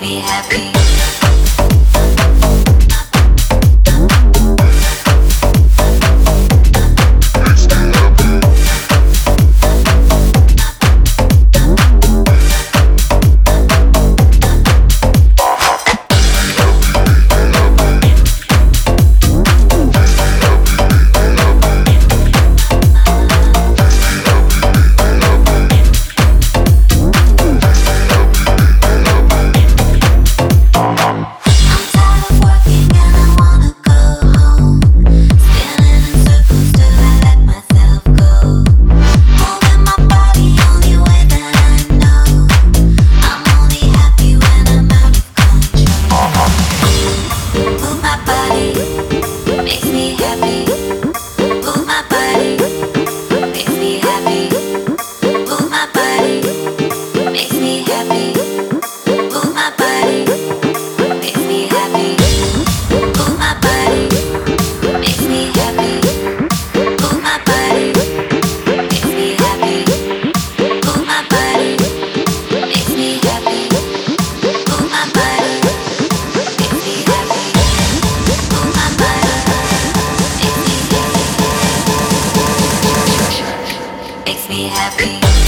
me happy. makes me happy.